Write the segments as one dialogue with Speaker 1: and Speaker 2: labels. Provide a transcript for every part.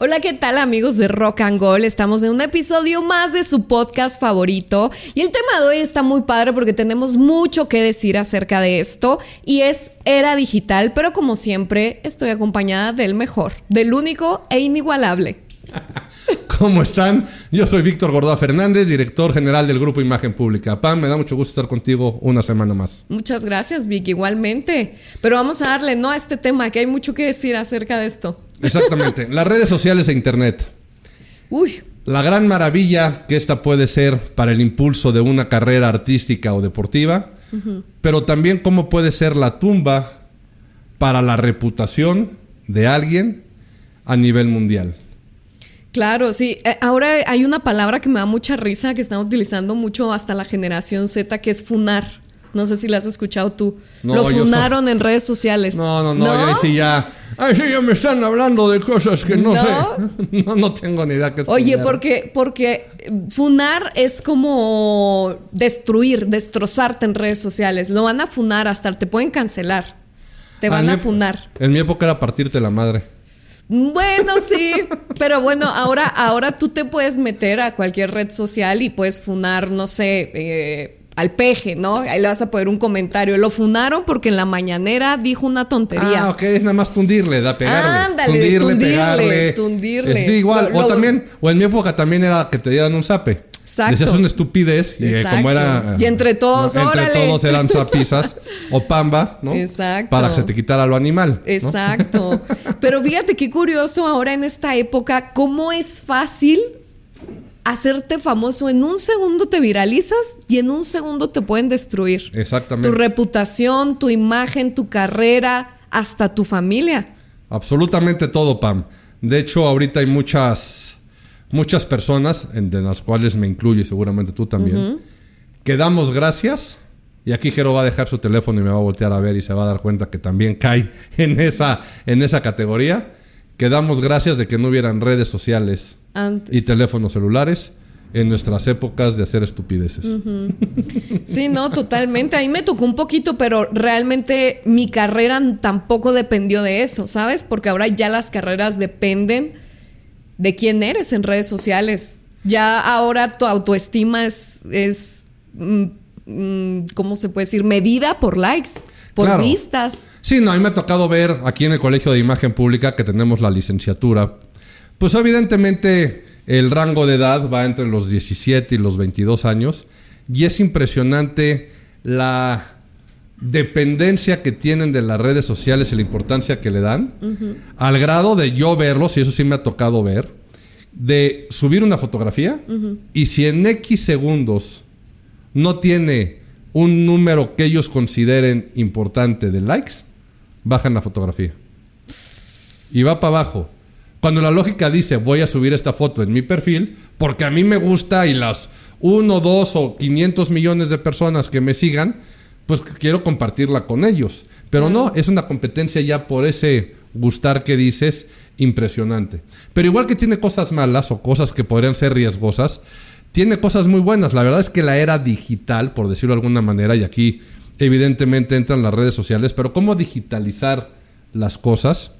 Speaker 1: Hola, ¿qué tal amigos de Rock and Gold? Estamos en un episodio más de su podcast favorito y el tema de hoy está muy padre porque tenemos mucho que decir acerca de esto y es era digital, pero como siempre estoy acompañada del mejor, del único e inigualable.
Speaker 2: ¿Cómo están? Yo soy Víctor Gordoa Fernández, director general del Grupo Imagen Pública. Pam, me da mucho gusto estar contigo una semana más.
Speaker 1: Muchas gracias, Vic, igualmente. Pero vamos a darle no a este tema, que hay mucho que decir acerca de esto.
Speaker 2: Exactamente. Las redes sociales e Internet.
Speaker 1: Uy.
Speaker 2: La gran maravilla que esta puede ser para el impulso de una carrera artística o deportiva, pero también cómo puede ser la tumba para la reputación de alguien a nivel mundial.
Speaker 1: Claro, sí. Eh, ahora hay una palabra que me da mucha risa que están utilizando mucho hasta la generación Z, que es funar. No sé si la has escuchado tú. Lo funaron en redes sociales.
Speaker 2: No, no, no. Ahí sí ya. Ahí sí ya me están hablando de cosas que no, sé. no, no tengo ni idea qué es
Speaker 1: Oye, porque, porque funar es como destruir, destrozarte en redes sociales. Lo van a funar hasta te pueden cancelar. Te van a funar.
Speaker 2: En mi época era partirte la madre.
Speaker 1: Bueno, sí, pero bueno, ahora, ahora tú te puedes meter a cualquier red social y puedes funar, no sé, eh, al peje, ¿no? Ahí le vas a poner un comentario. Lo funaron porque en la mañanera dijo una tontería.
Speaker 2: Ah, ok, es nada más tundirle, da pegarle.
Speaker 1: Ándale, tundirle, tundirle tundirle.
Speaker 2: Sí, igual. o también, o en mi época también era que te dieran un zape. Exacto. Decías una estupidez y eh, como era.
Speaker 1: Y entre todos,
Speaker 2: no, Entre todos eran zapizas o pamba, ¿no?
Speaker 1: Exacto.
Speaker 2: Para que se te quitara lo animal.
Speaker 1: Exacto. Pero fíjate qué curioso ahora en esta época, cómo es fácil hacerte famoso. En un segundo te viralizas y en un segundo te pueden destruir.
Speaker 2: Exactamente.
Speaker 1: Tu reputación, tu imagen, tu carrera, hasta tu familia.
Speaker 2: Absolutamente todo, Pam. De hecho, ahorita hay muchas muchas personas, de las cuales me incluye seguramente tú también, que damos gracias. Y aquí Jero va a dejar su teléfono y me va a voltear a ver y se va a dar cuenta que también cae en esa, en esa categoría. Que damos gracias de que no hubieran redes sociales y teléfonos celulares en nuestras épocas de hacer estupideces.
Speaker 1: Sí, no, totalmente. A mí me tocó un poquito, pero realmente mi carrera tampoco dependió de eso, ¿sabes? Porque ahora ya las carreras dependen de quién eres en redes sociales. Ya ahora tu autoestima es, es mm, mm, ¿cómo se puede decir? Medida por likes, por vistas.
Speaker 2: Sí, no, a mí me ha tocado ver aquí en el Colegio de Imagen Pública que tenemos la licenciatura. Pues evidentemente el rango de edad va entre los 17 y los 22 años y es impresionante la dependencia que tienen de las redes sociales y la importancia que le dan, al grado de yo verlos, y eso sí me ha tocado ver, de subir una fotografía y si en X segundos no tiene un número que ellos consideren importante de likes, bajan la fotografía. Y va para abajo. Cuando la lógica dice voy a subir esta foto en mi perfil, porque a mí me gusta y las 1, 2 o 500 millones de personas que me sigan, pues quiero compartirla con ellos. Pero no, es una competencia ya por ese gustar que dices impresionante. Pero igual que tiene cosas malas o cosas que podrían ser riesgosas, tiene cosas muy buenas. La verdad es que la era digital, por decirlo de alguna manera, y aquí evidentemente entran las redes sociales, pero cómo digitalizar las cosas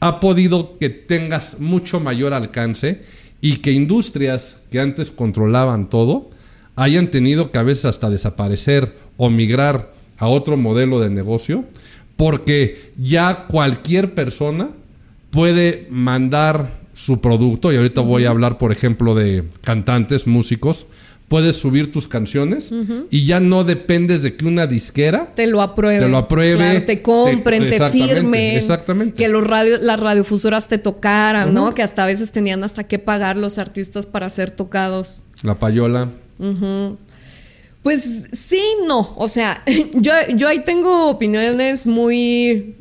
Speaker 2: ha podido que tengas mucho mayor alcance y que industrias que antes controlaban todo hayan tenido que a veces hasta desaparecer o migrar a otro modelo de negocio, porque ya cualquier persona puede mandar su producto, y ahorita voy a hablar, por ejemplo, de cantantes, músicos, puedes subir tus canciones y ya no dependes de que una disquera
Speaker 1: te lo apruebe,
Speaker 2: te, lo apruebe,
Speaker 1: te compren, te, firmen,
Speaker 2: exactamente.
Speaker 1: que los radio, las radiofusoras te tocaran, ¿no? Que hasta a veces tenían hasta que pagar los artistas para ser tocados.
Speaker 2: La payola.
Speaker 1: Pues sí, no. O sea, yo, yo ahí tengo opiniones muy,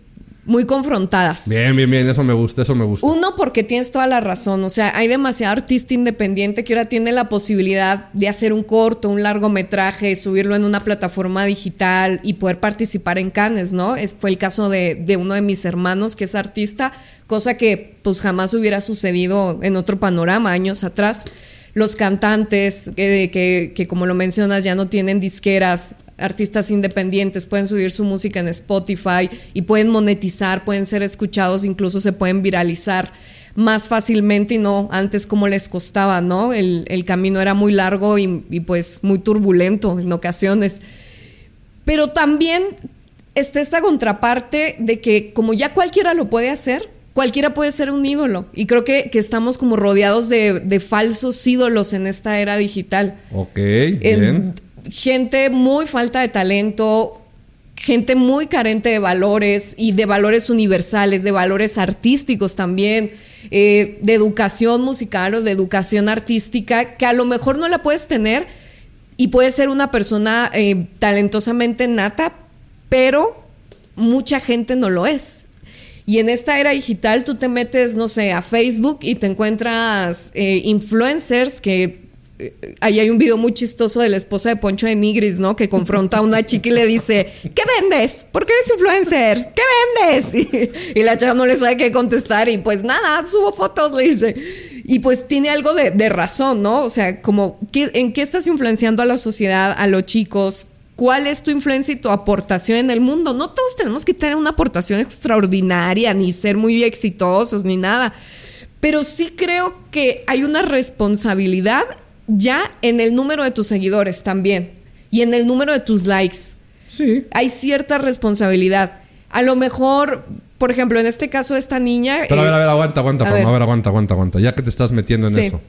Speaker 1: muy confrontadas.
Speaker 2: Bien, bien, bien, eso me gusta, eso me gusta.
Speaker 1: Uno, porque tienes toda la razón. O sea, hay demasiado artista independiente que ahora tiene la posibilidad de hacer un corto, un largometraje, subirlo en una plataforma digital y poder participar en Cannes, ¿no? Es, fue el caso de, de uno de mis hermanos que es artista, cosa que pues jamás hubiera sucedido en otro panorama años atrás los cantantes que, que, como lo mencionas ya no tienen disqueras artistas independientes, pueden subir su música en Spotify y pueden monetizar, pueden ser escuchados, incluso se pueden viralizar más fácilmente y no antes como les costaba, ¿no? El, camino era muy largo y, y, pues muy turbulento en ocasiones. Pero también está esta contraparte de que como ya cualquiera lo puede hacer, cualquiera puede ser un ídolo. Y creo que, estamos como rodeados de, falsos ídolos en esta era digital.
Speaker 2: Ok, bien.
Speaker 1: gente muy falta de talento, gente muy carente de valores y de valores universales, de valores artísticos también, eh, de educación musical o de educación artística, que a lo mejor no la puedes tener y puedes ser una persona eh, talentosamente nata, pero mucha gente no lo es. Y en esta era digital tú te metes, no sé, a Facebook y te encuentras eh, influencers que... Eh, ahí hay un video muy chistoso de la esposa de Poncho de Nigris, ¿no? Que confronta a una chica y le dice, ¿qué vendes? ¿Por qué eres influencer? ¿Qué vendes? Y, la chica no le sabe qué contestar y pues nada, subo fotos, le dice. Y pues tiene algo de razón, ¿no? O sea, como, ¿en qué estás influenciando a la sociedad, a los chicos? Cuál es tu influencia y tu aportación en el mundo. No todos tenemos que tener una aportación extraordinaria, ni ser muy exitosos, ni nada. Pero sí creo que hay una responsabilidad ya en el número de tus seguidores también y en el número de tus likes.
Speaker 2: Sí.
Speaker 1: Hay cierta responsabilidad. A lo mejor, por ejemplo, en este caso, esta niña.
Speaker 2: Pero a ver, a ver, aguanta, aguanta, a ver. aguanta, aguanta, aguanta. Ya que te estás metiendo en eso.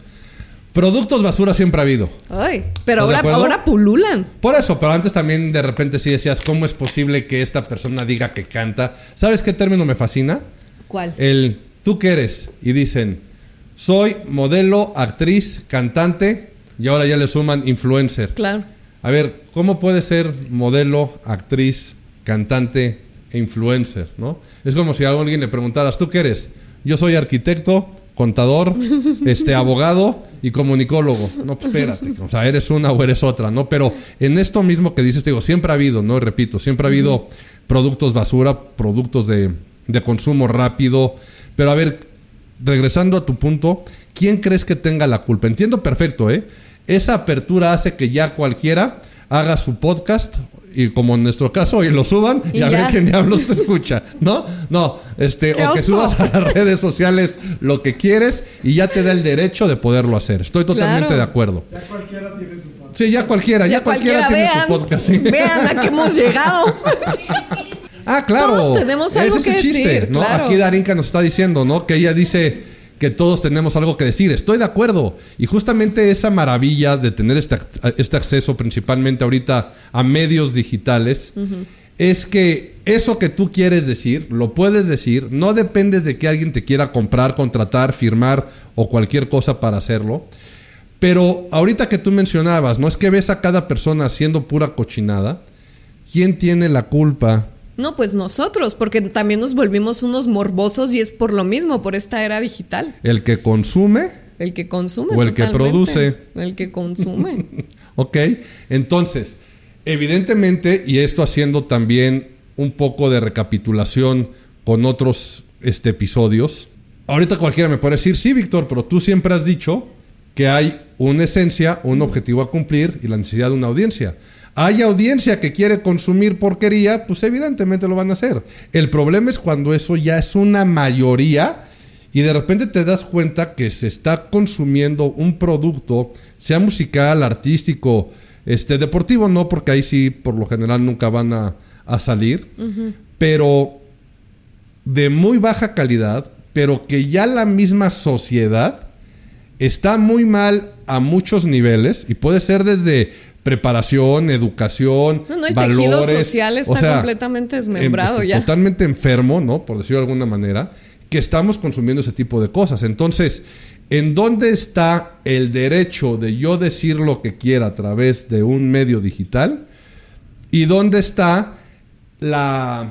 Speaker 2: Productos basura siempre ha habido.
Speaker 1: Ay, pero ahora, ahora pululan.
Speaker 2: Por eso, pero antes también de repente sí decías, ¿cómo es posible que esta persona diga que canta? ¿Sabes qué término me fascina?
Speaker 1: ¿Cuál?
Speaker 2: El tú qué eres. Y dicen, soy modelo, actriz, cantante y ahora ya le suman influencer.
Speaker 1: Claro.
Speaker 2: A ver, ¿cómo puede ser modelo, actriz, cantante e influencer? ¿no? Es como si a alguien le preguntaras, ¿tú qué eres? Yo soy arquitecto, contador, este abogado y comunicólogo. No, pues espérate, o sea, eres una o eres otra, ¿no? Pero en esto mismo que dices, digo, siempre ha habido, ¿no? Repito, siempre ha habido productos basura, productos de, de consumo rápido. Pero a ver, regresando a tu punto, ¿quién crees que tenga la culpa? Entiendo perfecto, ¿eh? Esa apertura hace que ya cualquiera haga su podcast y como en nuestro caso, y lo suban y, a ver quién diablos te escucha, ¿no? No, este, o que subas a las redes sociales lo que quieres y ya te da el derecho de poderlo hacer. Estoy totalmente de acuerdo.
Speaker 3: Ya cualquiera tiene su podcast.
Speaker 2: Sí, ya cualquiera, ya, cualquiera, tiene su podcast.
Speaker 1: Vean a qué hemos llegado.
Speaker 2: ah, claro.
Speaker 1: Todos tenemos algo que decir.
Speaker 2: ¿no? Aquí Darinka nos está diciendo, ¿no? Que ella dice que todos tenemos algo que decir. Estoy de acuerdo. Y justamente esa maravilla de tener este, este acceso principalmente ahorita a medios digitales es que eso que tú quieres decir, lo puedes decir, no dependes de que alguien te quiera comprar, contratar, firmar o cualquier cosa para hacerlo. Pero ahorita que tú mencionabas, no es que ves a cada persona haciendo pura cochinada, ¿quién tiene la culpa
Speaker 1: no, pues nosotros, porque también nos volvimos unos morbosos y es por lo mismo, por esta era digital.
Speaker 2: El que consume.
Speaker 1: El que consume.
Speaker 2: O el que produce.
Speaker 1: El que consume.
Speaker 2: ok, entonces, evidentemente, y esto haciendo también un poco de recapitulación con otros este, episodios, ahorita cualquiera me puede decir, sí, Víctor, pero tú siempre has dicho que hay una esencia, un objetivo a cumplir y la necesidad de una audiencia hay audiencia que quiere consumir porquería, pues evidentemente lo van a hacer. El problema es cuando eso ya es una mayoría y de repente te das cuenta que se está consumiendo un producto, sea musical, artístico, este, deportivo no, porque ahí sí por lo general nunca van a, salir, pero de muy baja calidad, pero que ya la misma sociedad está muy mal a muchos niveles y puede ser desde preparación, educación,
Speaker 1: no, no, el tejido social está completamente desmembrado
Speaker 2: em,
Speaker 1: ya.
Speaker 2: Totalmente enfermo, ¿no? Por decirlo de alguna manera, que estamos consumiendo ese tipo de cosas. Entonces, ¿en dónde está el derecho de yo decir lo que quiera a través de un medio digital? ¿Y dónde está la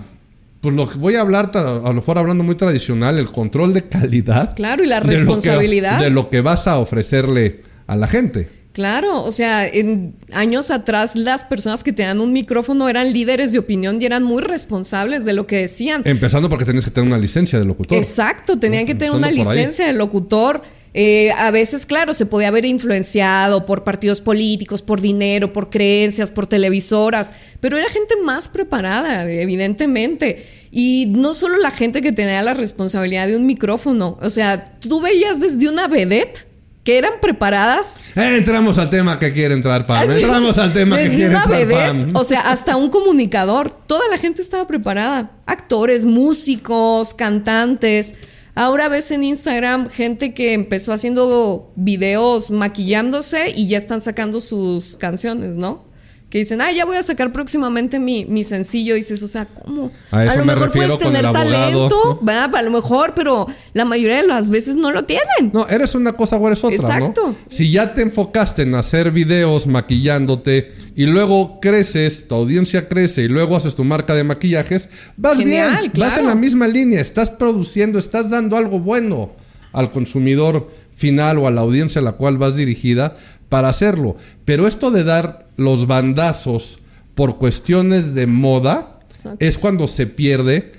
Speaker 2: pues lo que voy a hablar, a lo mejor hablando muy tradicional, el control de calidad.
Speaker 1: Claro, y la responsabilidad.
Speaker 2: de lo que vas a ofrecerle a la gente.
Speaker 1: Claro, o sea, en años atrás las personas que tenían un micrófono eran líderes de opinión y eran muy responsables de lo que decían.
Speaker 2: Empezando porque tenías que tener una licencia de locutor.
Speaker 1: Exacto, tenían que tener una licencia de locutor. Eh, a veces, claro, se podía haber influenciado por partidos políticos, por dinero, por creencias, por televisoras, pero era gente más preparada, evidentemente. Y no solo la gente que tenía la responsabilidad de un micrófono, o sea, tú veías desde una vedette que eran preparadas.
Speaker 2: Eh, entramos al tema que quiere entrar Pam. Entramos al tema que quiere entrar vedette,
Speaker 1: O sea, hasta un comunicador. Toda la gente estaba preparada. Actores, músicos, cantantes. Ahora ves en Instagram gente que empezó haciendo videos maquillándose y ya están sacando sus canciones, ¿no? Que dicen, ah, ya voy a sacar próximamente mi, mi sencillo. Y dices, o sea, ¿cómo?
Speaker 2: A,
Speaker 1: lo mejor puedes tener
Speaker 2: talento,
Speaker 1: ¿verdad? A lo mejor, pero la mayoría de las veces no lo tienen.
Speaker 2: No, eres una cosa o eres otra. Exacto. Si ya te enfocaste en hacer videos maquillándote y luego creces, tu audiencia crece y luego haces tu marca de maquillajes, vas bien, vas en la misma línea, estás produciendo, estás dando algo bueno al consumidor final o a la audiencia a la cual vas dirigida para hacerlo. Pero esto de dar los bandazos por cuestiones de moda es cuando se pierde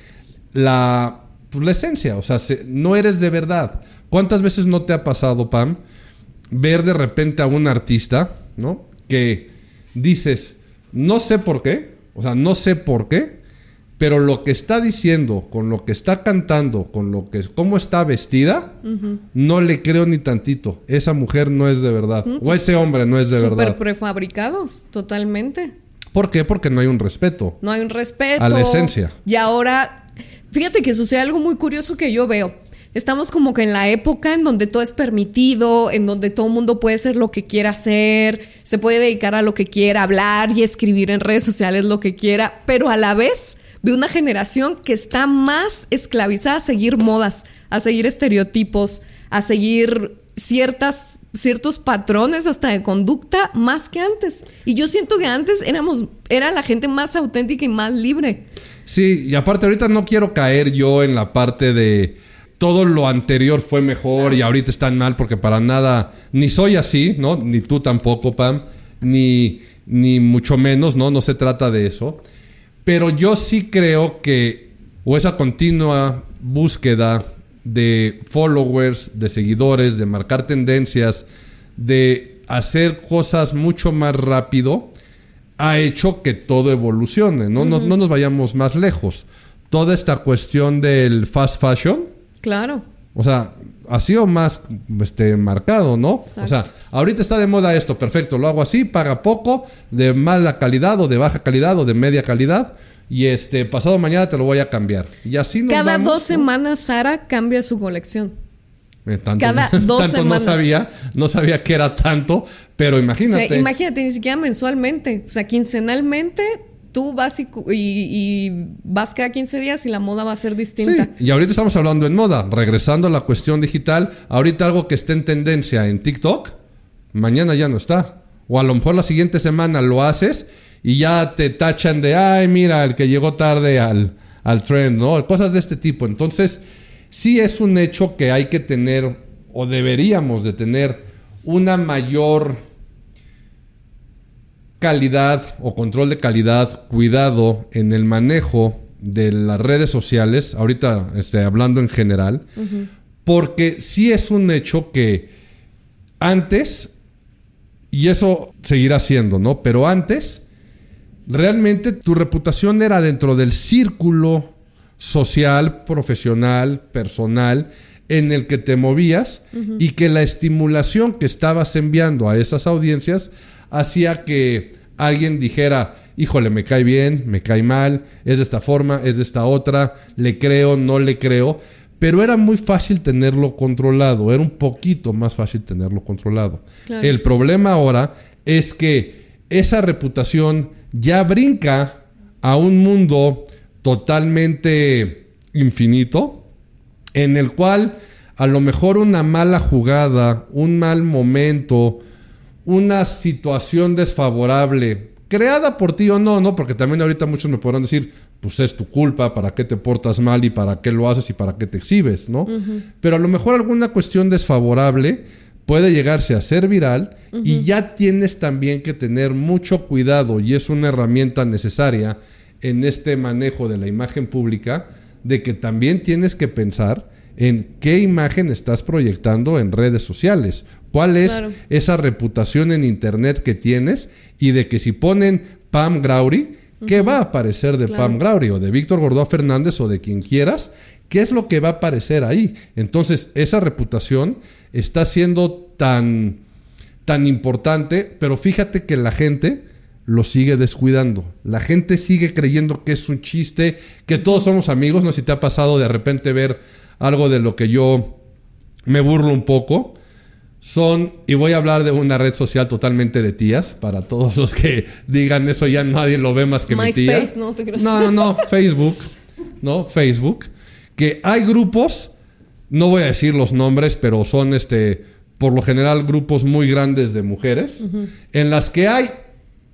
Speaker 2: la, pues, la esencia. O sea, no eres de verdad. ¿Cuántas veces no te ha pasado, Pam, ver de repente a un artista, ¿no? Que dices, no sé por qué, o sea, no sé por qué, pero lo que está diciendo, con lo que está cantando, con lo que cómo está vestida, no le creo ni tantito. Esa mujer no es de verdad. o pues, ese hombre no es de verdad. Súper
Speaker 1: prefabricados, totalmente.
Speaker 2: ¿Por qué? Porque no hay un respeto.
Speaker 1: No hay un respeto.
Speaker 2: A la esencia.
Speaker 1: Y ahora, fíjate que sucede algo muy curioso que yo veo. Estamos como que en la época en donde todo es permitido, en donde todo el mundo puede hacer lo que quiera hacer, se puede dedicar a lo que quiera, hablar y escribir en redes sociales lo que quiera, pero a la vez de una generación que está más esclavizada a seguir modas, a seguir estereotipos, a seguir ciertas, ciertos patrones hasta de conducta más que antes. Y yo siento que antes éramos, era la gente más auténtica y más libre.
Speaker 2: Sí, y aparte ahorita no quiero caer yo en la parte de todo lo anterior fue mejor y ahorita están mal porque para nada, ni soy así, ¿no? Ni tú tampoco, Pam, ni, ni mucho menos, ¿no? No se trata de eso. Pero yo sí creo que, o esa continua búsqueda de followers, de seguidores, de marcar tendencias, de hacer cosas mucho más rápido, ha hecho que todo evolucione, ¿no? no, nos vayamos más lejos. Toda esta cuestión del fast fashion.
Speaker 1: Claro.
Speaker 2: O sea, ha sido más este, marcado, ¿no? O sea, ahorita está de moda esto, perfecto, lo hago así, paga poco, de mala calidad o de baja calidad o de media calidad. Y este, pasado mañana te lo voy a cambiar. Y así
Speaker 1: Cada dos semanas Sara cambia su colección.
Speaker 2: Eh, Cada dos semanas. No sabía, no sabía que era tanto, pero imagínate.
Speaker 1: imagínate, ni siquiera mensualmente. O sea, quincenalmente tú vas y, vas cada 15 días y la moda va a ser distinta.
Speaker 2: Sí, y ahorita estamos hablando en moda, regresando a la cuestión digital, ahorita algo que esté en tendencia en TikTok, mañana ya no está. O a lo mejor la siguiente semana lo haces y ya te tachan de, ay, mira, el que llegó tarde al, al trend, ¿no? Cosas de este tipo. Entonces, sí es un hecho que hay que tener, o deberíamos de tener, una mayor calidad o control de calidad, cuidado en el manejo de las redes sociales, ahorita este, hablando en general, porque sí es un hecho que antes, y eso seguirá siendo, ¿no? Pero antes, realmente tu reputación era dentro del círculo social, profesional, personal, en el que te movías y que la estimulación que estabas enviando a esas audiencias hacía que alguien dijera, híjole, me cae bien, me cae mal, es de esta forma, es de esta otra, le creo, no le creo, pero era muy fácil tenerlo controlado, era un poquito más fácil tenerlo controlado. El problema ahora es que esa reputación ya brinca a un mundo totalmente infinito, en el cual a lo mejor una mala jugada, un mal momento, una situación desfavorable, creada por ti o no, ¿no? Porque también ahorita muchos me podrán decir, pues es tu culpa, para qué te portas mal y para qué lo haces y para qué te exhibes, ¿no? Pero a lo mejor alguna cuestión desfavorable puede llegarse a ser viral y ya tienes también que tener mucho cuidado y es una herramienta necesaria en este manejo de la imagen pública de que también tienes que pensar en qué imagen estás proyectando en redes sociales. ¿Cuál es
Speaker 1: Claro.
Speaker 2: esa reputación en internet que tienes? Y de que si ponen Pam Grauri, ¿qué va a aparecer de
Speaker 1: Claro.
Speaker 2: Pam Grauri o de Víctor Gordó Fernández o de quien quieras? ¿Qué es lo que va a aparecer ahí? Entonces, esa reputación está siendo tan, tan importante, pero fíjate que la gente lo sigue descuidando. La gente sigue creyendo que es un chiste, que todos somos amigos. No sé si te ha pasado de repente ver algo de lo que yo me burlo un poco. Son, y voy a hablar de una red social totalmente de tías, para todos los que digan eso ya nadie lo ve más que mi tía.
Speaker 1: ¿no?
Speaker 2: No, no, no, Facebook, ¿no? Facebook. Que hay grupos, no voy a decir los nombres, pero son este, por lo general grupos muy grandes de mujeres, en las que hay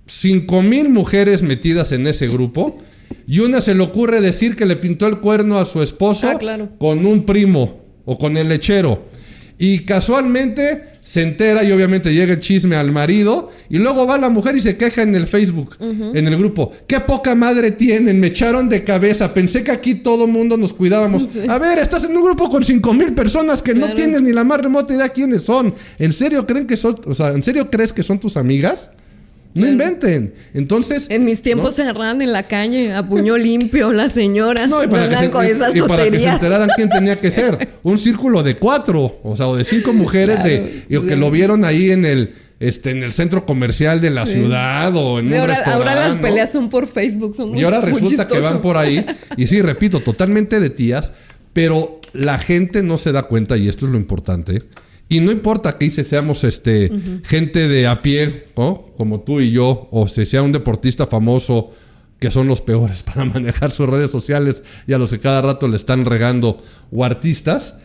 Speaker 2: 5 mil mujeres metidas en ese grupo y una se le ocurre decir que le pintó el cuerno a su esposo
Speaker 1: Ah, claro.
Speaker 2: con un primo o con el lechero. Y casualmente se entera y obviamente llega el chisme al marido y luego va la mujer y se queja en el Facebook, en el grupo. Qué poca madre tienen, me echaron de cabeza, pensé que aquí todo mundo nos cuidábamos. A ver, estás en un grupo con cinco mil personas que no tienes ni la más remota idea quiénes son. ¿En serio creen que son, o sea, en serio crees que son tus amigas? No
Speaker 1: Claro.
Speaker 2: inventen. Entonces,
Speaker 1: En mis tiempos se agarraban en la calle a puño limpio las señoras.
Speaker 2: No, y para, que se,
Speaker 1: con esas
Speaker 2: y para que se enteraran quién tenía que ser. Un círculo de cuatro, o sea, o de cinco mujeres
Speaker 1: Claro,
Speaker 2: de,
Speaker 1: sí.
Speaker 2: que lo vieron ahí en el, este, en el centro comercial de la
Speaker 1: Sí.
Speaker 2: ciudad o en un
Speaker 1: ahora,
Speaker 2: restaurante.
Speaker 1: ahora las
Speaker 2: ¿no?
Speaker 1: peleas son por Facebook. Son muy-
Speaker 2: Y ahora resulta que van por ahí. Y sí, repito, totalmente de tías, pero la gente no se da cuenta, y esto es lo importante. Y no importa que dice seamos este, gente de a pie, ¿no? como tú y yo, o si sea un deportista famoso, que son los peores para manejar sus redes sociales y a los que cada rato le están regando, o artistas,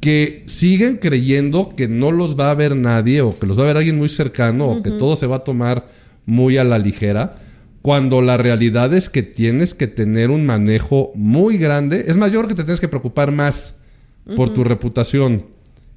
Speaker 2: que siguen creyendo que no los va a ver nadie, o que los va a ver alguien muy cercano, o que todo se va a tomar muy a la ligera. Cuando la realidad es que tienes que tener un manejo muy grande. Es mayor que te tienes que preocupar más por tu reputación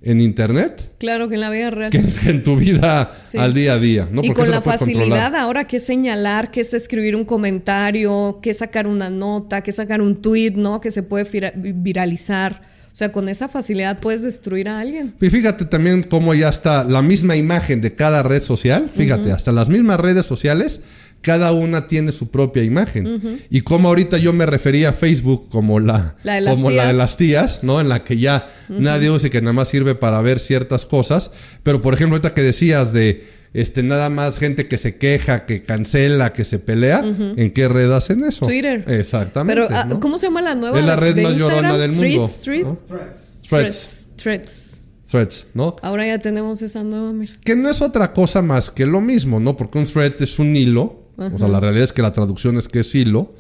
Speaker 2: en internet
Speaker 1: Claro que en la vida real.
Speaker 2: que en, en tu vida
Speaker 1: Sí.
Speaker 2: al día a día. ¿no?
Speaker 1: y
Speaker 2: Porque
Speaker 1: con la facilidad
Speaker 2: controlar.
Speaker 1: ahora que es señalar, que es escribir un comentario, que es sacar una nota, que es sacar un tweet, ¿no? Que se puede vira- viralizar. O sea, con esa facilidad puedes destruir a alguien.
Speaker 2: Y fíjate también cómo ya está la misma imagen de cada red social. Fíjate, hasta las mismas redes sociales, cada una tiene su propia imagen. Y como ahorita yo me refería a Facebook como la,
Speaker 1: La de las
Speaker 2: como la de
Speaker 1: tías.
Speaker 2: las tías, ¿no? En la que ya nadie usa y que nada más sirve para ver ciertas cosas. Pero por ejemplo, ahorita que decías de este nada más gente que se queja, que cancela, que se pelea, ¿en qué red hacen eso?
Speaker 1: Twitter.
Speaker 2: Exactamente.
Speaker 1: Pero, ah,
Speaker 2: ¿no?
Speaker 1: ¿cómo se llama la nueva?
Speaker 2: Es la red
Speaker 1: de
Speaker 2: más llorona del mundo.
Speaker 1: Threads, Threads,
Speaker 2: ¿no?
Speaker 3: Threads.
Speaker 2: Threads.
Speaker 1: Threads.
Speaker 2: Threads, ¿no?
Speaker 1: Ahora ya tenemos esa nueva, mira.
Speaker 2: Que no es otra cosa más que lo mismo, ¿no? Porque un thread es un hilo. O sea, la realidad es que la traducción es que es hilo.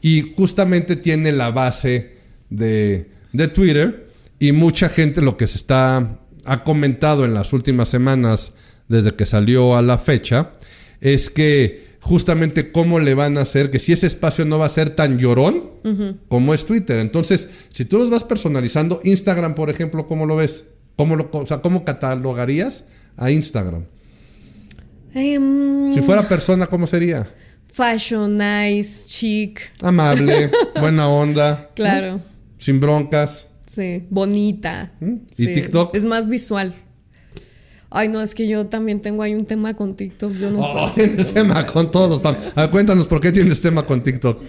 Speaker 2: Y justamente tiene la base de, de Twitter. Y mucha gente lo que se está ha comentado en las últimas semanas, desde que salió a la fecha, es que justamente cómo le van a hacer que si ese espacio no va a ser tan llorón como es Twitter. Entonces, si tú los vas personalizando, Instagram, por ejemplo, ¿cómo lo ves? ¿Cómo, lo, o sea, ¿cómo catalogarías a Instagram?
Speaker 1: Em,
Speaker 2: Si fuera persona, ¿cómo sería?
Speaker 1: Fashion, nice, chic.
Speaker 2: Amable, buena onda,
Speaker 1: Claro.
Speaker 2: sin broncas.
Speaker 1: Sí, bonita.
Speaker 2: ¿Mm? ¿Y
Speaker 1: Sí,
Speaker 2: TikTok?
Speaker 1: Es más visual. Ay, no, es que yo también tengo ahí un tema con TikTok. Yo no,
Speaker 2: Oh, tienes tema con todos. A ver, cuéntanos por qué tienes tema con TikTok.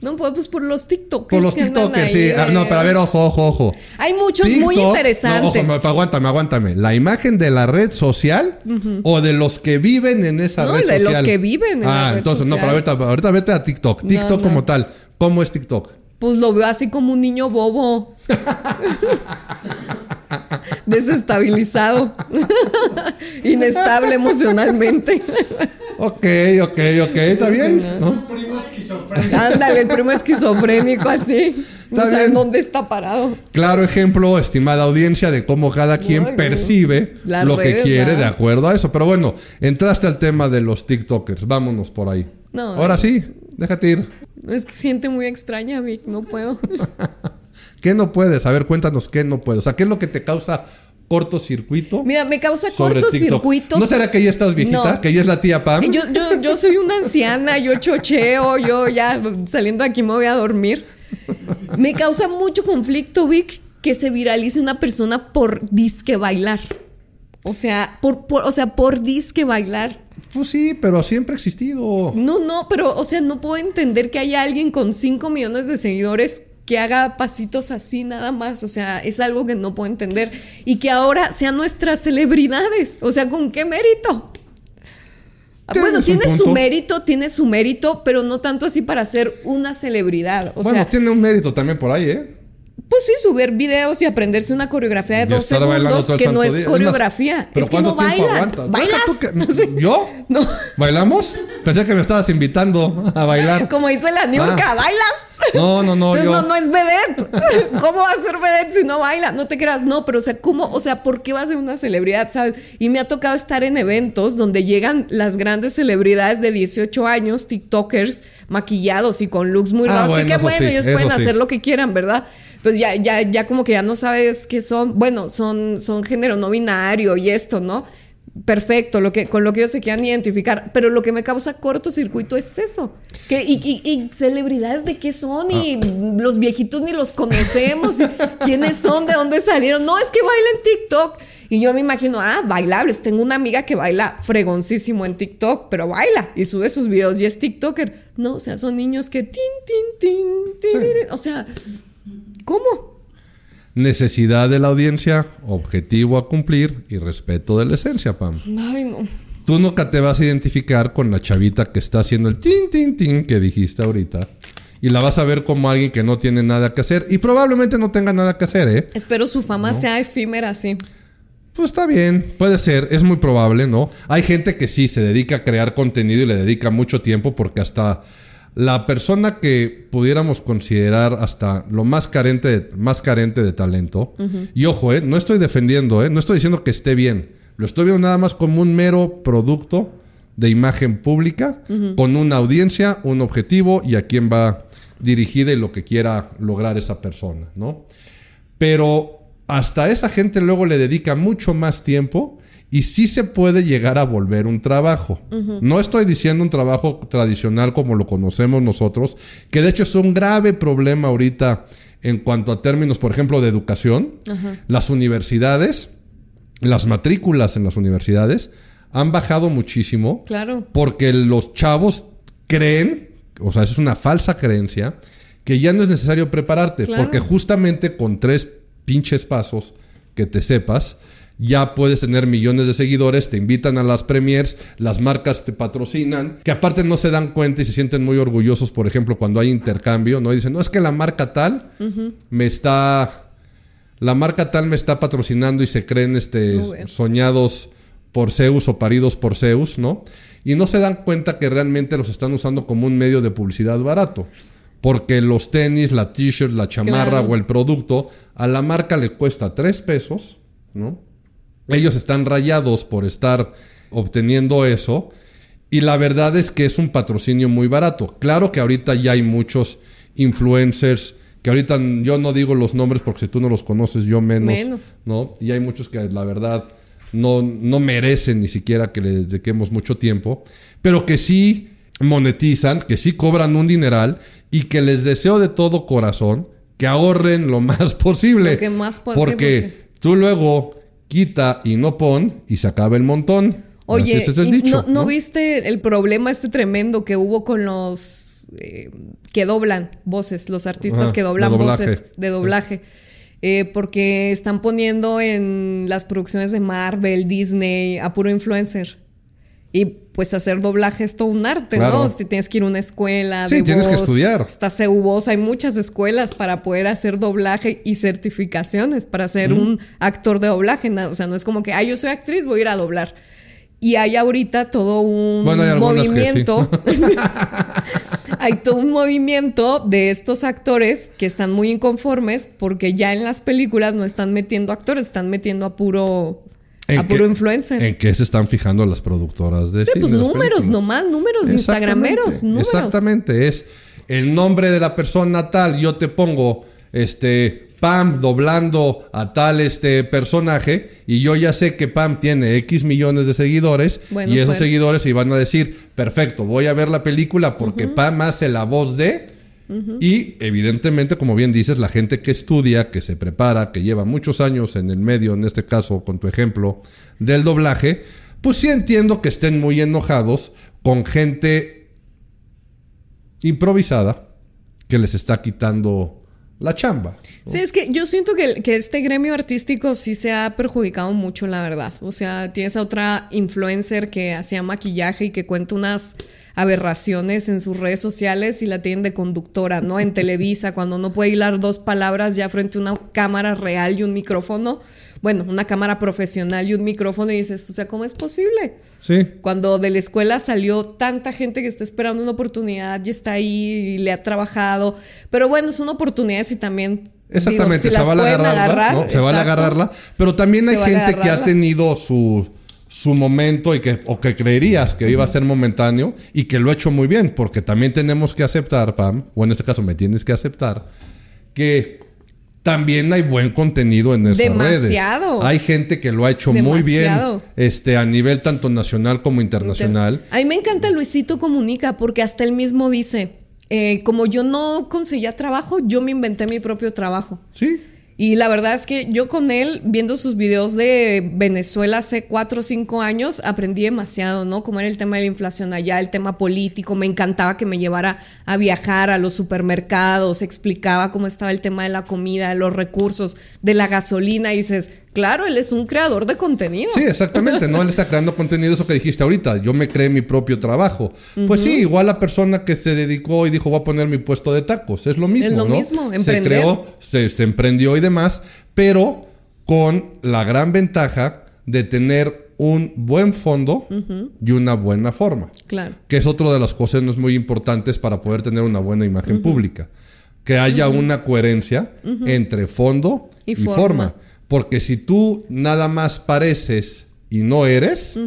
Speaker 1: No puedo, pues por los TikTokers.
Speaker 2: Por los TikTokers, sí.
Speaker 1: de-
Speaker 2: Ah, no, pero a ver, ojo, ojo, ojo.
Speaker 1: Hay muchos muy interesantes.
Speaker 2: No, ojo, me- aguántame, aguántame. ¿La imagen de la red social o de los que viven en esa
Speaker 1: No,
Speaker 2: red
Speaker 1: de
Speaker 2: social?
Speaker 1: los que viven en
Speaker 2: ah,
Speaker 1: la red
Speaker 2: entonces, no, pero ahorita, ahorita vete a TikTok.
Speaker 1: No,
Speaker 2: TikTok
Speaker 1: no.
Speaker 2: como tal. ¿Cómo es TikTok?
Speaker 1: Pues lo veo así como un niño bobo. Desestabilizado. Inestable emocionalmente.
Speaker 2: Ok, ok, ok. ¿Está bien? ¿no?
Speaker 1: Ándale, el primo esquizofrénico así. No saben
Speaker 2: bien.
Speaker 1: dónde está parado.
Speaker 2: Claro ejemplo, estimada audiencia, de cómo cada quien percibe lo que quiere de acuerdo a eso. Pero bueno, entraste al tema de los TikTokers. Vámonos por ahí.
Speaker 1: No.
Speaker 2: Ahora sí, déjate ir.
Speaker 1: Es que siente muy extraña, Vic. No puedo.
Speaker 2: ¿Qué no puedes? A ver, cuéntanos qué no puedes. O sea, ¿qué es lo que te causa cortocircuito?
Speaker 1: Mira, me causa cortocircuito.
Speaker 2: ¿No será que ya estás viejita?
Speaker 1: No.
Speaker 2: ¿Que ya es la tía Pam?
Speaker 1: Yo, yo, yo soy una anciana, yo chocheo, yo ya saliendo de aquí me voy a dormir. Me causa mucho conflicto, Vic, que se viralice una persona por disque bailar. O sea, por, por, o sea, por disque bailar.
Speaker 2: Pues sí, pero siempre ha existido.
Speaker 1: No, no, pero, o sea, no puedo entender que haya alguien con 5 millones de seguidores que haga pasitos así nada más. O sea, es algo que no puedo entender. Y que ahora sean nuestras celebridades. O sea, ¿con qué mérito? Bueno, tiene su mérito, tiene su mérito, pero no tanto así para ser una celebridad. O
Speaker 2: bueno,
Speaker 1: sea,
Speaker 2: tiene un mérito también por ahí, ¿eh?
Speaker 1: Pues sí, subir videos y aprenderse una coreografía de dos segundos que no es coreografía.
Speaker 2: ¿Pero
Speaker 1: es que no bailan.
Speaker 2: aguanta?
Speaker 1: ¿Bailas?
Speaker 2: ¿Yo?
Speaker 1: No.
Speaker 2: ¿Bailamos? Pensé que me estabas invitando a bailar.
Speaker 1: Como dice la Niurka,
Speaker 2: Ah.
Speaker 1: ¿bailas?
Speaker 2: No, no, no.
Speaker 1: Entonces
Speaker 2: yo-
Speaker 1: no, no es vedette. ¿Cómo va a ser vedette si no baila? No te creas, no, pero o sea, ¿cómo? O sea, ¿por qué va a ser una celebridad, sabes? Y me ha tocado estar en eventos donde llegan las grandes celebridades de 18 años, TikTokers, maquillados y con looks muy
Speaker 2: Ah,
Speaker 1: raros.
Speaker 2: bueno,
Speaker 1: que qué bueno,
Speaker 2: sí,
Speaker 1: ellos pueden
Speaker 2: sí.
Speaker 1: hacer lo que quieran, ¿verdad? Pues ya, ya, ya como que ya no sabes qué son. Bueno, son, son género no binario y esto, ¿no? Perfecto, lo que, con lo que ellos se quieran identificar. Pero lo que me causa cortocircuito es eso. Que, y, y- y celebridades de qué son, y los viejitos ni los conocemos. ¿Quiénes son? ¿De dónde salieron? No, es que bailan TikTok. Y yo me imagino, ah, bailables. Tengo una amiga que baila fregoncísimo en TikTok, pero baila y sube sus videos y es TikToker. No, o sea, son niños que tin, tin, tin, tin, tin. O sea, ¿cómo?
Speaker 2: Necesidad de la audiencia, objetivo a cumplir y respeto de la esencia, Pam.
Speaker 1: Ay, no.
Speaker 2: Tú nunca te vas a identificar con la chavita que está haciendo el tin, tin, tin que dijiste ahorita. Y la vas a ver como alguien que no tiene nada que hacer. Y probablemente no tenga nada que hacer, ¿eh?
Speaker 1: Espero su fama sea efímera, sí.
Speaker 2: Pues está bien, puede ser, es muy probable, ¿no? Hay gente que sí se dedica a crear contenido y le dedica mucho tiempo porque hasta la persona que pudiéramos considerar hasta lo más carente de, más carente de talento, y ojo, ¿eh? no estoy defendiendo, ¿eh? no estoy diciendo que esté bien, lo estoy viendo nada más como un mero producto de imagen pública, con una audiencia, un objetivo y a quién va dirigida y lo que quiera lograr esa persona, ¿no? Pero hasta esa gente luego le dedica mucho más tiempo y sí se puede llegar a volver un trabajo. No estoy diciendo un trabajo tradicional como lo conocemos nosotros, que de hecho es un grave problema ahorita en cuanto a términos, por ejemplo, de educación. Las universidades, las matrículas en las universidades han bajado muchísimo
Speaker 1: Claro.
Speaker 2: porque los chavos creen, o sea, eso es una falsa creencia, que ya no es necesario prepararte,
Speaker 1: Claro.
Speaker 2: porque justamente con tres pinches pasos que te sepas, ya puedes tener millones de seguidores, te invitan a las premiers, las marcas te patrocinan, que aparte no se dan cuenta y se sienten muy orgullosos, por ejemplo, cuando hay intercambio, ¿no? Y dicen, no, es que la marca tal me está... La marca tal me está patrocinando y se creen este,
Speaker 1: No
Speaker 2: soñados por Zeus o paridos por Zeus, ¿no? Y no se dan cuenta que realmente los están usando como un medio de publicidad barato. Porque los tenis, la t-shirt, la chamarra
Speaker 1: Claro.
Speaker 2: o el producto, a la marca le cuesta tres pesos, ¿no? Ellos están rayados por estar obteniendo eso. Y la verdad es que es un patrocinio muy barato. Claro que ahorita ya hay muchos influencers que ahorita yo no digo los nombres porque si tú no los conoces, yo menos.
Speaker 1: Menos.
Speaker 2: ¿no? Y hay muchos que la verdad no, no merecen ni siquiera que les dediquemos mucho tiempo, pero que sí monetizan, que sí cobran un dineral y que les deseo de todo corazón que ahorren lo más posible.
Speaker 1: Lo que más
Speaker 2: porque
Speaker 1: porque-
Speaker 2: tú luego quita y no pon y se acaba el montón.
Speaker 1: Oye,
Speaker 2: Así es el
Speaker 1: ¿y
Speaker 2: dicho,
Speaker 1: no, no viste el problema este tremendo que hubo con los eh, que doblan voces, los artistas
Speaker 2: Ajá,
Speaker 1: que doblan voces de doblaje? Eh, porque están poniendo en las producciones de Marvel, Disney, a puro influencer. Y pues hacer doblaje es todo un arte,
Speaker 2: Claro.
Speaker 1: ¿no? Si tienes que ir a una escuela
Speaker 2: Sí,
Speaker 1: de
Speaker 2: tienes que estudiar.
Speaker 1: Está CU Voz, hay muchas escuelas para poder hacer doblaje y certificaciones para ser un actor de doblaje. O sea, no es como que, ah, yo soy actriz, voy a ir a doblar. Y hay ahorita todo un
Speaker 2: Bueno, hay algunas que sí.
Speaker 1: movimiento. hay todo un movimiento de estos actores que están muy inconformes porque ya en las películas no están metiendo actores, están metiendo a puro,
Speaker 2: ¿En
Speaker 1: a puro
Speaker 2: qué-
Speaker 1: influencer.
Speaker 2: ¿En qué se están fijando las productoras de
Speaker 1: sí,
Speaker 2: cine,
Speaker 1: pues números,
Speaker 2: películas?
Speaker 1: nomás, números, instagrameros, números.
Speaker 2: Exactamente, es el nombre de la persona tal, yo te pongo este Pam doblando a tal este personaje y yo ya sé que Pam tiene X millones de seguidores
Speaker 1: Bueno,
Speaker 2: y esos
Speaker 1: pues.
Speaker 2: seguidores iban a decir, "Perfecto, voy a ver la película porque Pam hace la voz de Y evidentemente, como bien dices, la gente que estudia, que se prepara, que lleva muchos años en el medio, en este caso con tu ejemplo del doblaje, pues sí entiendo que estén muy enojados con gente improvisada que les está quitando la chamba.
Speaker 1: Sí, es que yo siento que, que, este gremio artístico sí se ha perjudicado mucho, la verdad. O sea, tienes a otra influencer que hacía maquillaje y que cuenta unas aberraciones en sus redes sociales y la tienen de conductora, ¿no? En Televisa, cuando no puede hilar dos palabras ya frente a una cámara real y un micrófono. Bueno, una cámara profesional y un micrófono y dices, o sea, ¿cómo es posible?
Speaker 2: Sí.
Speaker 1: Cuando de la escuela salió tanta gente que está esperando una oportunidad y está ahí y le ha trabajado. Pero bueno, son oportunidades y también
Speaker 2: Exactamente, se, va a agarrarla, ¿no? se va a agarrarla, pero también hay gente que ha tenido su, su momento y que, o que creerías que iba a ser momentáneo y que lo ha hecho muy bien, porque también tenemos que aceptar, Pam, o en este caso me tienes que aceptar, que también hay buen contenido en esas Demasiado. redes. Hay gente que lo ha hecho muy bien este, a nivel tanto nacional como internacional.
Speaker 1: A mí me encanta Luisito Comunica porque hasta él mismo dice, eh, como yo no conseguía trabajo, yo me inventé mi propio trabajo.
Speaker 2: Sí.
Speaker 1: Y la verdad es que yo con él, viendo sus videos de Venezuela hace cuatro o cinco años, aprendí demasiado, ¿no? Como era el tema de la inflación allá, el tema político, me encantaba que me llevara a viajar a los supermercados, explicaba cómo estaba el tema de la comida, de los recursos, de la gasolina, y dices, Claro, él es un creador de contenido.
Speaker 2: Sí, exactamente, ¿no? Él está creando contenido, eso que dijiste ahorita. Yo me creé mi propio trabajo. Pues sí, igual la persona que se dedicó y dijo, voy a poner mi puesto de tacos. Es lo mismo. Es lo mismo, emprender. Se creó, se, emprendió y demás, pero con la gran ventaja de tener un buen fondo y una buena forma.
Speaker 1: Claro.
Speaker 2: Que es otra de las cosas muy importantes para poder tener una buena imagen pública. Que haya una coherencia entre fondo y, forma. Porque si tú nada más pareces y no eres,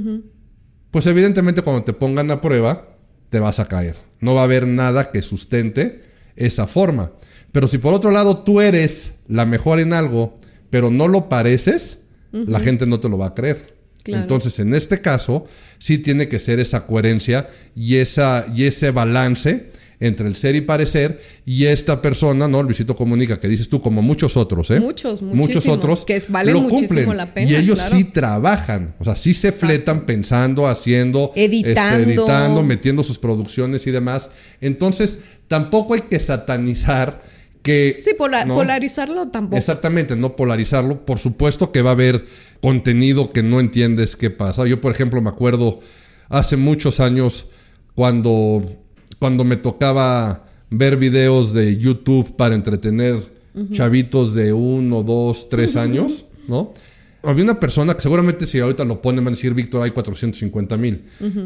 Speaker 2: pues evidentemente cuando te pongan a prueba, te vas a caer. No va a haber nada que sustente esa forma. Pero si por otro lado tú eres la mejor en algo, pero no lo pareces, la gente no te lo va a creer. Entonces, en este caso, sí tiene que ser esa coherencia y, esa, y ese balance entre el ser y parecer y esta persona, ¿no? Luisito Comunica, que dices tú, como muchos otros, ¿eh?
Speaker 1: Muchos, muchos otros. Que vale muchísimo la pena.
Speaker 2: Y ellos sí trabajan, o sea, sí se fletan pensando, haciendo,
Speaker 1: este, editando.
Speaker 2: editando, metiendo sus producciones y demás. Entonces, tampoco hay que satanizar que...
Speaker 1: Sí, polarizarlo tampoco.
Speaker 2: Exactamente, no polarizarlo. Por supuesto que va a haber contenido que no entiendes qué pasa. Yo, por ejemplo, me acuerdo hace muchos años cuando cuando me tocaba ver videos de YouTube para entretener chavitos de uno, dos, tres años, ¿no? Había una persona que seguramente si ahorita lo ponen van a decir, Víctor, hay 450 mil.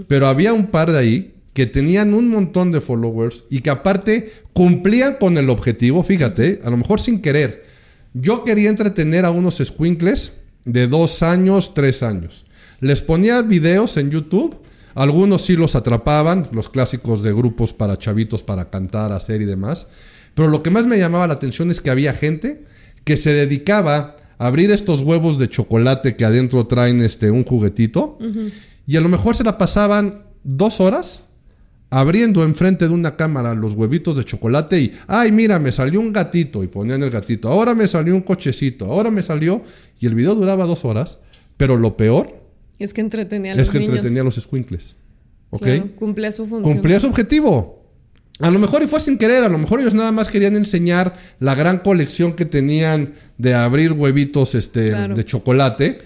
Speaker 2: Pero había un par de ahí que tenían un montón de followers y que aparte cumplían con el objetivo, fíjate, a lo mejor sin querer. Yo quería entretener a unos squinkles de dos años, tres años. Les ponía videos en YouTube algunos sí los atrapaban, los clásicos de grupos para chavitos para cantar, hacer y demás. Pero lo que más me llamaba la atención es que había gente que se dedicaba a abrir estos huevos de chocolate que adentro traen este, un juguetito. Y a lo mejor se la pasaban dos horas abriendo enfrente de una cámara los huevitos de chocolate y, ay, mira, me salió un gatito y ponían el gatito, ahora me salió un cochecito, ahora me salió, y el video duraba dos horas, pero lo peor
Speaker 1: es que entretenía a los
Speaker 2: Es que entretenía a los squinkles. ¿Ok?
Speaker 1: cumplía su función.
Speaker 2: Cumplía su objetivo. A lo mejor y fue sin querer, a lo mejor ellos nada más querían enseñar la gran colección que tenían de abrir huevitos este, de chocolate,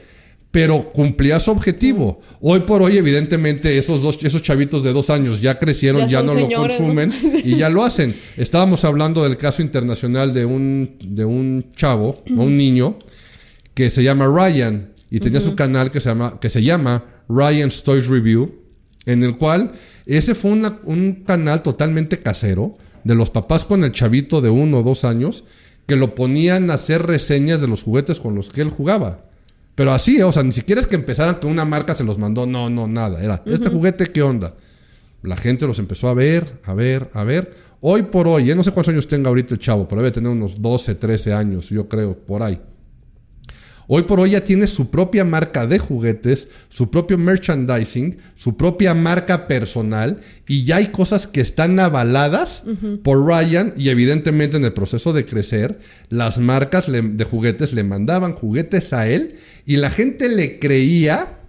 Speaker 2: pero cumplía su objetivo. Hoy por hoy, evidentemente, esos dos, esos chavitos de dos años ya crecieron, ya, no lo consumen y ya lo hacen. Estábamos hablando del caso internacional de un, de un chavo, un niño, que se llama Ryan y tenía su canal que se llama, que se llama Ryan's Toys Review, en el cual ese fue un canal totalmente casero de los papás con el chavito de uno o dos años que lo ponían a hacer reseñas de los juguetes con los que él jugaba. Pero así, o sea, ni siquiera es que empezaran que una marca se los mandó, no, no, nada. Era, ¿este juguete qué onda? La gente los empezó a ver, a ver, a ver. Hoy por hoy, ya no sé cuántos años tenga ahorita el chavo, pero debe tener unos 12, 13 años, yo creo, por ahí. Hoy por hoy ya tiene su propia marca de juguetes, su propio merchandising, su propia marca personal y ya hay cosas que están avaladas por Ryan y evidentemente en el proceso de crecer, las marcas de juguetes le mandaban juguetes a él y la gente le creía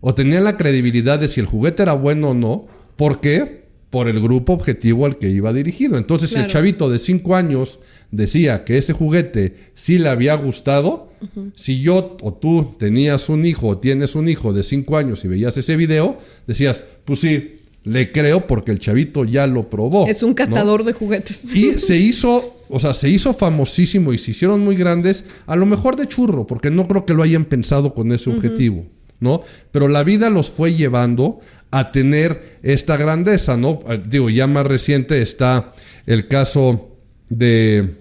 Speaker 2: o tenía la credibilidad de si el juguete era bueno o no. ¿Por qué? Por el grupo objetivo al que iba dirigido. Entonces, si el chavito de 5 años decía que ese juguete sí le había gustado, si yo o tú tenías un hijo o tienes un hijo de 5 años y veías ese video, decías, pues sí, le creo porque el chavito ya lo probó.
Speaker 1: Es un catador de juguetes.
Speaker 2: Y se hizo, o sea, se hizo famosísimo y se hicieron muy grandes, a lo mejor de churro, porque no creo que lo hayan pensado con ese objetivo, ¿no? Pero la vida los fue llevando a tener esta grandeza, ¿no? Eh, digo, ya más reciente está el caso de,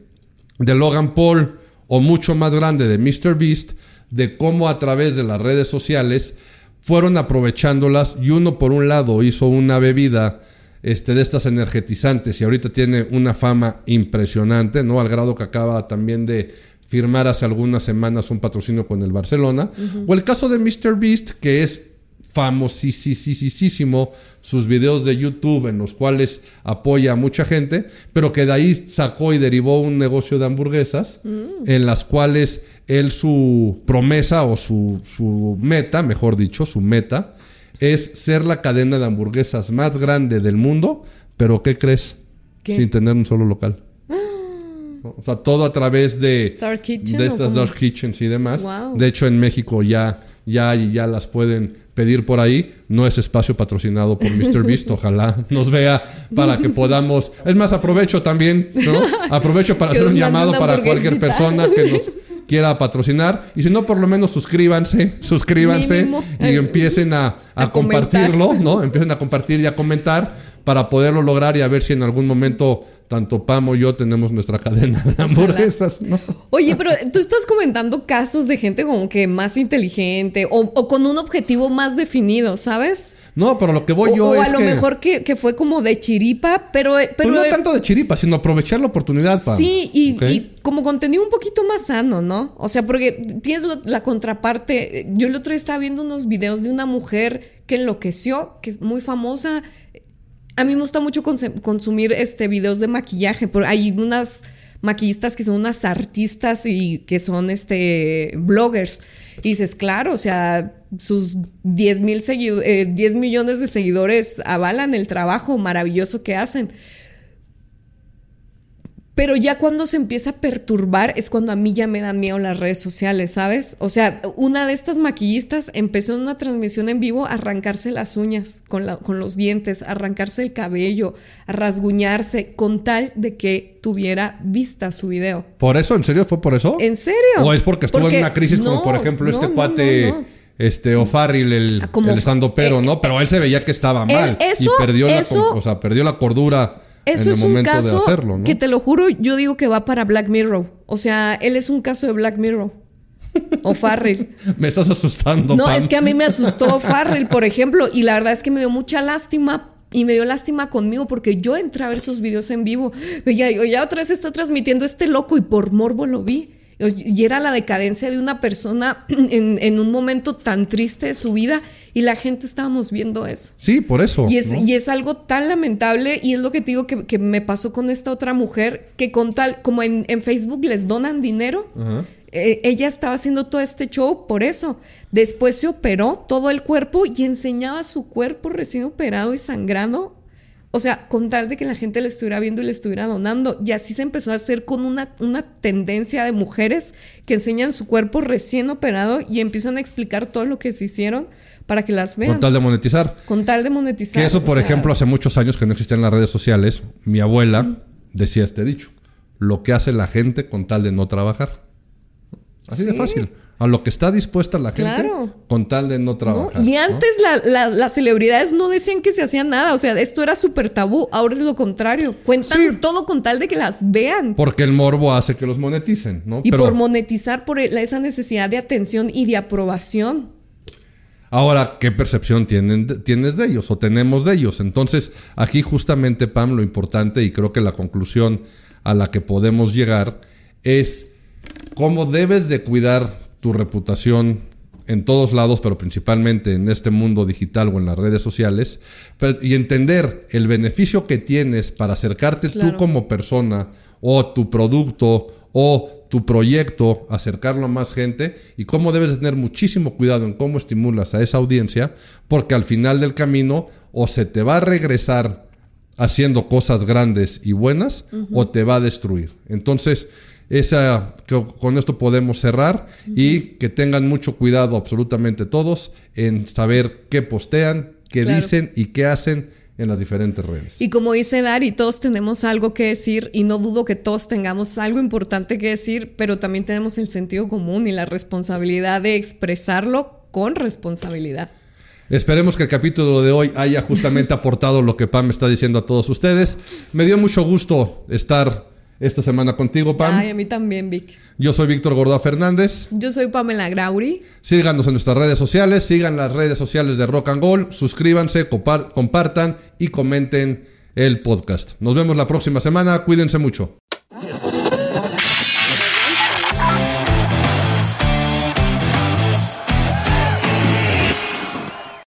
Speaker 2: de Logan Paul, o mucho más grande de Mr. Beast, de cómo a través de las redes sociales fueron aprovechándolas y uno por un lado hizo una bebida este, de estas energetizantes y ahorita tiene una fama impresionante, ¿no? Al grado que acaba también de firmar hace algunas semanas un patrocinio con el Barcelona. O el caso de Mr. Beast, que es famosísimo sus videos de YouTube en los cuales apoya a mucha gente, pero que de ahí sacó y derivó un negocio de hamburguesas mm. en las cuales él su promesa o su, su, meta, mejor dicho, su meta, es ser la cadena de hamburguesas más grande del mundo, pero ¿qué crees? Sin tener un solo local. O sea, todo a través de, de estas Dark Kitchens y demás. De hecho, en México ya, ya, ya las pueden pedir por ahí. No es espacio patrocinado por Mr. Beast. Ojalá nos vea para que podamos. Es más, aprovecho también, ¿no? Aprovecho para hacer un llamado para cualquier persona que nos quiera patrocinar. Y si no, por lo menos suscríbanse, suscríbanse y empiecen a, a compartirlo, ¿no? Empiecen a compartir y a comentar para poderlo lograr y a ver si en algún momento tanto Pam o yo tenemos nuestra cadena de hamburguesas, ¿no?
Speaker 1: Oye, pero tú estás comentando casos de gente como que más inteligente o, con un objetivo más definido, ¿sabes?
Speaker 2: No, pero lo que voy yo
Speaker 1: es.
Speaker 2: O
Speaker 1: a lo mejor que, fue como de chiripa, pero.
Speaker 2: Pues
Speaker 1: pero
Speaker 2: no tanto de chiripa, sino aprovechar la oportunidad, Pam.
Speaker 1: Sí, y, como contenido un poquito más sano, ¿no? O sea, porque tienes la contraparte. Yo el otro día estaba viendo unos videos de una mujer que enloqueció, que es muy famosa a mí me gusta mucho consumir este videos de maquillaje, pero hay unas maquillistas que son unas artistas y que son este bloggers. Y dices, claro, o sea, sus 10, mil 10 eh, millones de seguidores avalan el trabajo maravilloso que hacen. Pero ya cuando se empieza a perturbar es cuando a mí ya me dan miedo las redes sociales, ¿sabes? O sea, una de estas maquillistas empezó en una transmisión en vivo a arrancarse las uñas con, con los dientes, a arrancarse el cabello, a rasguñarse, con tal de que tuviera vista su video.
Speaker 2: ¿Por eso? ¿En serio fue por eso?
Speaker 1: ¿En serio?
Speaker 2: ¿O es porque estuvo en una crisis como por ejemplo este cuate... este O'Farrill, el, ah, el estando pero, eh, ¿no? Pero él se veía que estaba mal y perdió la, o sea, perdió la cordura eso es un caso
Speaker 1: que te lo juro, yo digo que va para Black Mirror. O sea, él es un caso de Black Mirror. O Farrell.
Speaker 2: me estás asustando.
Speaker 1: No, es que a mí me asustó Farrell, por ejemplo, y la verdad es que me dio mucha lástima y me dio lástima conmigo porque yo entré a ver sus videos en vivo. Y ya, ya otra vez está transmitiendo este loco y por morbo lo vi. Y era la decadencia de una persona en, un momento tan triste de su vida y la gente estábamos viendo eso.
Speaker 2: Sí, por eso.
Speaker 1: Y es, y es algo tan lamentable y es lo que te digo que, me pasó con esta otra mujer que con tal, como en, Facebook les donan dinero, eh, ella estaba haciendo todo este show por eso. Después se operó todo el cuerpo y enseñaba su cuerpo recién operado y sangrando o sea, con tal de que la gente le estuviera viendo y le estuviera donando. Y así se empezó a hacer con una, una tendencia de mujeres que enseñan su cuerpo recién operado y empiezan a explicar todo lo que se hicieron para que las vean.
Speaker 2: Con tal de monetizar.
Speaker 1: Con tal de monetizar.
Speaker 2: Que eso, por ejemplo, hace muchos años que no existían las redes sociales, mi abuela decía este dicho. Lo que hace la gente con tal de no trabajar. Así de fácil a lo que está dispuesta la gente con tal de no trabajar.
Speaker 1: Y antes las celebridades no decían que se hacían nada, o sea, esto era súper tabú, ahora es lo contrario, cuentan todo con tal de que las vean.
Speaker 2: Porque el morbo hace que los moneticen, ¿no?
Speaker 1: Y por monetizar por esa necesidad de atención y de aprobación.
Speaker 2: Ahora, ¿qué percepción tienen, tienes de ellos o tenemos de ellos? Entonces, aquí justamente, Pam, lo importante y creo que la conclusión a la que podemos llegar es cómo debes de cuidar tu reputación en todos lados, pero principalmente en este mundo digital o en las redes sociales, y entender el beneficio que tienes para acercarte tú como persona o tu producto o tu proyecto, acercarlo a más gente y cómo debes tener muchísimo cuidado en cómo estimulas a esa audiencia, porque al final del camino o se te va a regresar haciendo cosas grandes y buenas o te va a destruir. Entonces, esa, con esto podemos cerrar y que tengan mucho cuidado absolutamente todos en saber qué postean, qué dicen y qué hacen en las diferentes redes.
Speaker 1: Y como dice Dari, todos tenemos algo que decir y no dudo que todos tengamos algo importante que decir, pero también tenemos el sentido común y la responsabilidad de expresarlo con responsabilidad.
Speaker 2: Esperemos que el capítulo de hoy haya justamente aportado lo que Pam está diciendo a todos ustedes. Me dio mucho gusto estar esta semana contigo, Pam.
Speaker 1: Ay, a mí también, Vic.
Speaker 2: Yo soy Víctor Gordá Fernández.
Speaker 1: Yo soy Pamela Grauri.
Speaker 2: Síganos en nuestras redes sociales, sigan las redes sociales de Rock and Gold, suscríbanse, compartan y comenten el podcast. Nos vemos la próxima semana, cuídense mucho.